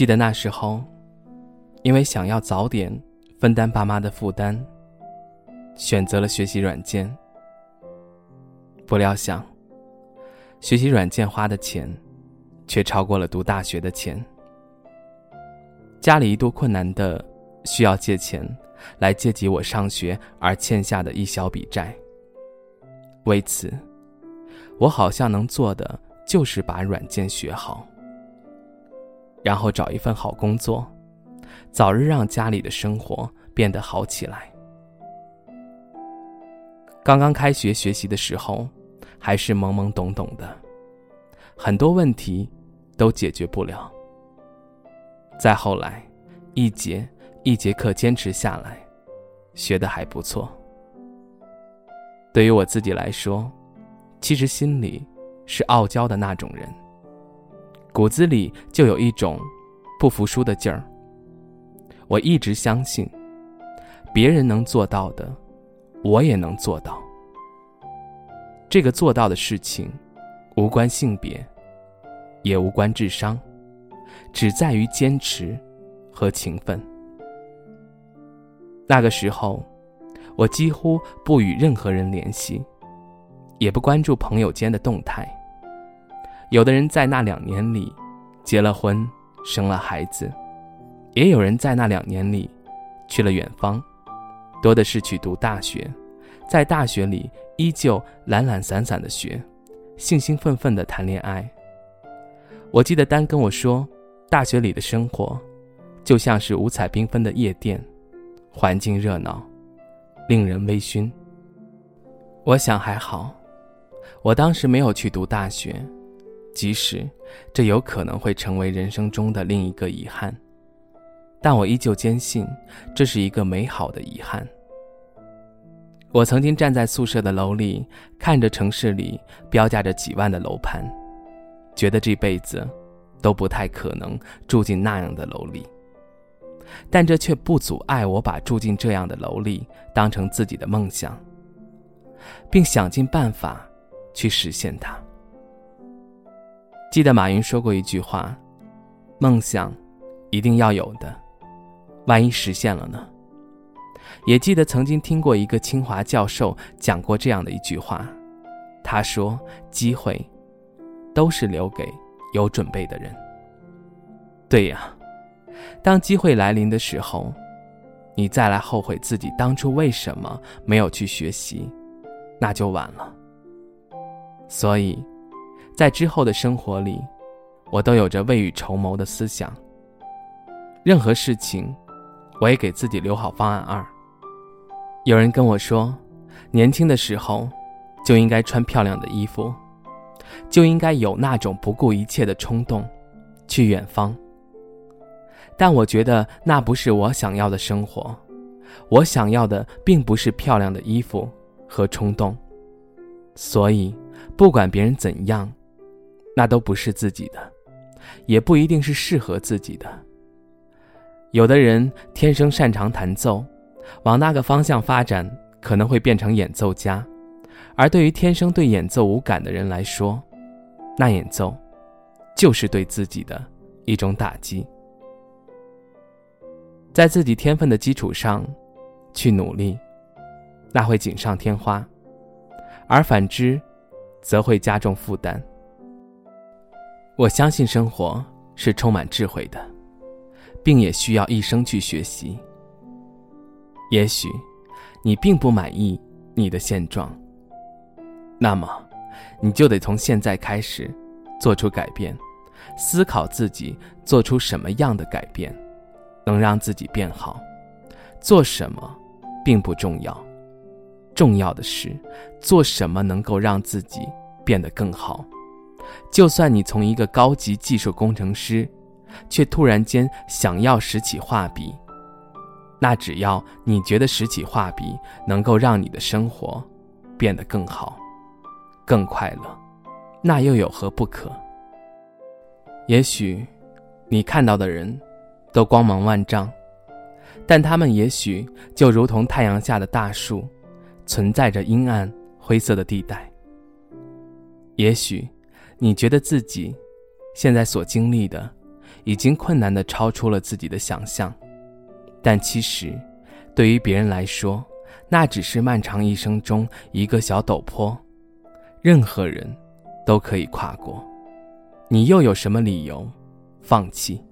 记得那时候，因为想要早点分担爸妈的负担，选择了学习软件。不料想，学习软件花的钱，却超过了读大学的钱。家里一度困难的需要借钱来借给我上学而欠下的一小笔债。为此，我好像能做的就是把软件学好。然后找一份好工作，早日让家里的生活变得好起来。刚刚开学学习的时候，还是懵懵懂懂的，很多问题都解决不了。再后来，一节一节课坚持下来，学的还不错。对于我自己来说，其实心里是傲娇的那种人。骨子里就有一种不服输的劲儿。我一直相信，别人能做到的，我也能做到。这个做到的事情，无关性别，也无关智商，只在于坚持和勤奋。那个时候，我几乎不与任何人联系，也不关注朋友间的动态。有的人在那两年里结了婚，生了孩子，也有人在那两年里去了远方，多的是去读大学，在大学里依旧懒懒散散的学，兴兴奋奋的谈恋爱。我记得丹跟我说，大学里的生活就像是五彩缤纷的夜店，环境热闹，令人微醺。我想还好，我当时没有去读大学。即使这有可能会成为人生中的另一个遗憾，但我依旧坚信这是一个美好的遗憾。我曾经站在宿舍的楼里，看着城市里标价着几万的楼盘，觉得这辈子都不太可能住进那样的楼里。但这却不阻碍我把住进这样的楼里当成自己的梦想，并想尽办法去实现它。记得马云说过一句话：“梦想一定要有的，万一实现了呢？”也记得曾经听过一个清华教授讲过这样的一句话，他说：“机会都是留给有准备的人。”对呀，当机会来临的时候，你再来后悔自己当初为什么没有去学习，那就晚了。所以。在之后的生活里，我都有着未雨绸缪的思想。任何事情，我也给自己留好方案二。有人跟我说，年轻的时候就应该穿漂亮的衣服，就应该有那种不顾一切的冲动，去远方。但我觉得那不是我想要的生活，我想要的并不是漂亮的衣服和冲动。所以，不管别人怎样。那都不是自己的，也不一定是适合自己的。有的人天生擅长弹奏，往那个方向发展，可能会变成演奏家；而对于天生对演奏无感的人来说，那演奏就是对自己的一种打击。在自己天分的基础上去努力，那会锦上添花；而反之，则会加重负担。我相信生活是充满智慧的，并也需要一生去学习。也许你并不满意你的现状，那么你就得从现在开始做出改变，思考自己做出什么样的改变能让自己变好。做什么并不重要，重要的是做什么能够让自己变得更好。就算你从一个高级技术工程师却突然间想要拾起画笔，那只要你觉得拾起画笔能够让你的生活变得更好、更快乐，那又有何不可？也许你看到的人都光芒万丈，但他们也许就如同太阳下的大树，存在着阴暗灰色的地带。也许你觉得自己现在所经历的。已经困难的超出了自己的想象，但其实，对于别人来说，那只是漫长一生中一个小陡坡，任何人都可以跨过。你又有什么理由放弃？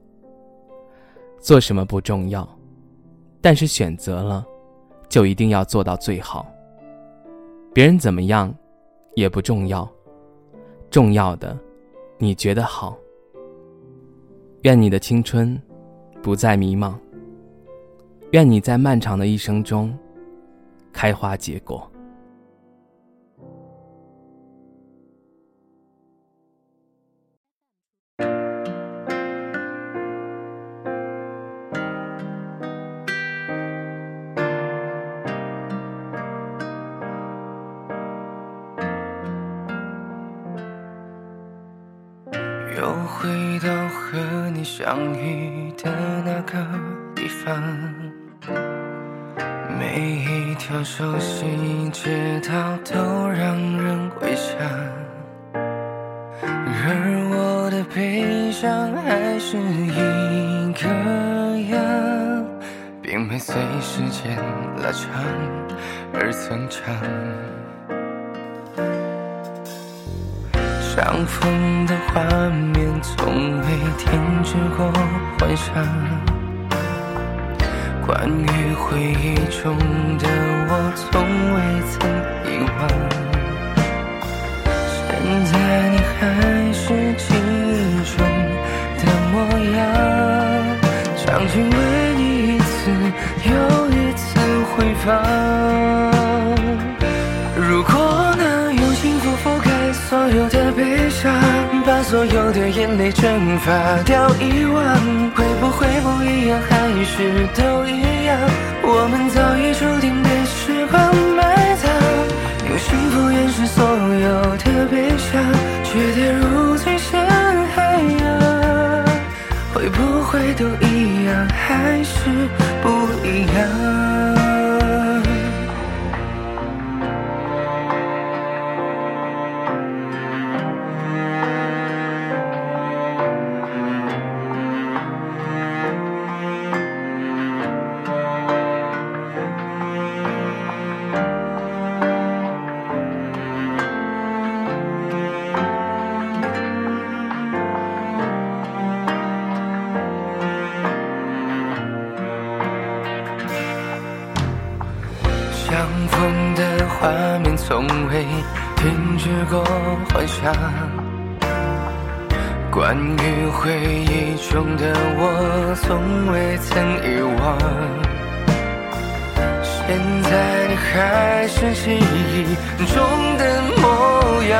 做什么不重要，但是选择了，就一定要做到最好。别人怎么样，也不重要，重要的，你觉得好。愿你的青春不再迷茫。愿你在漫长的一生中开花结果。回到和你相遇的那个地方，每一条熟悉街道都让人回想，而我的悲伤还是一个样，并没随时间拉长而增长。相逢的画面从未停止过幻想，关于回忆中的我从未曾遗忘。现在你还是记忆中的模样，场景为你一次又一次回放。如果有的悲伤，把所有的眼泪蒸发掉，遗忘，会不会不一样，还是都一样？我们早已注定被时光埋葬，用幸福掩饰所有的悲伤，却跌入最深海洋。会不会都一样，还是不一样？相逢的画面从未停止过幻想，关于回忆中的我从未曾遗忘。现在你还是记忆中的模样，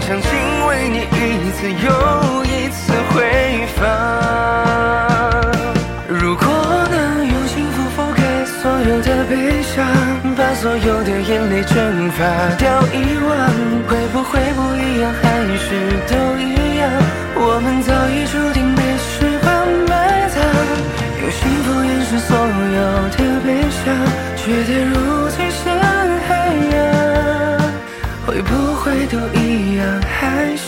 场景为你一次又一次回放。悲伤。把所有的眼泪蒸发掉，遗忘会不会不一样，还是都一样？我们早已注定被时光埋葬，用幸福掩饰所有的悲伤，却跌入最深海洋。会不会都一样，还是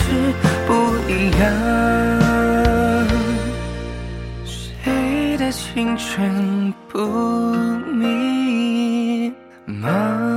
不一样？青春不迷茫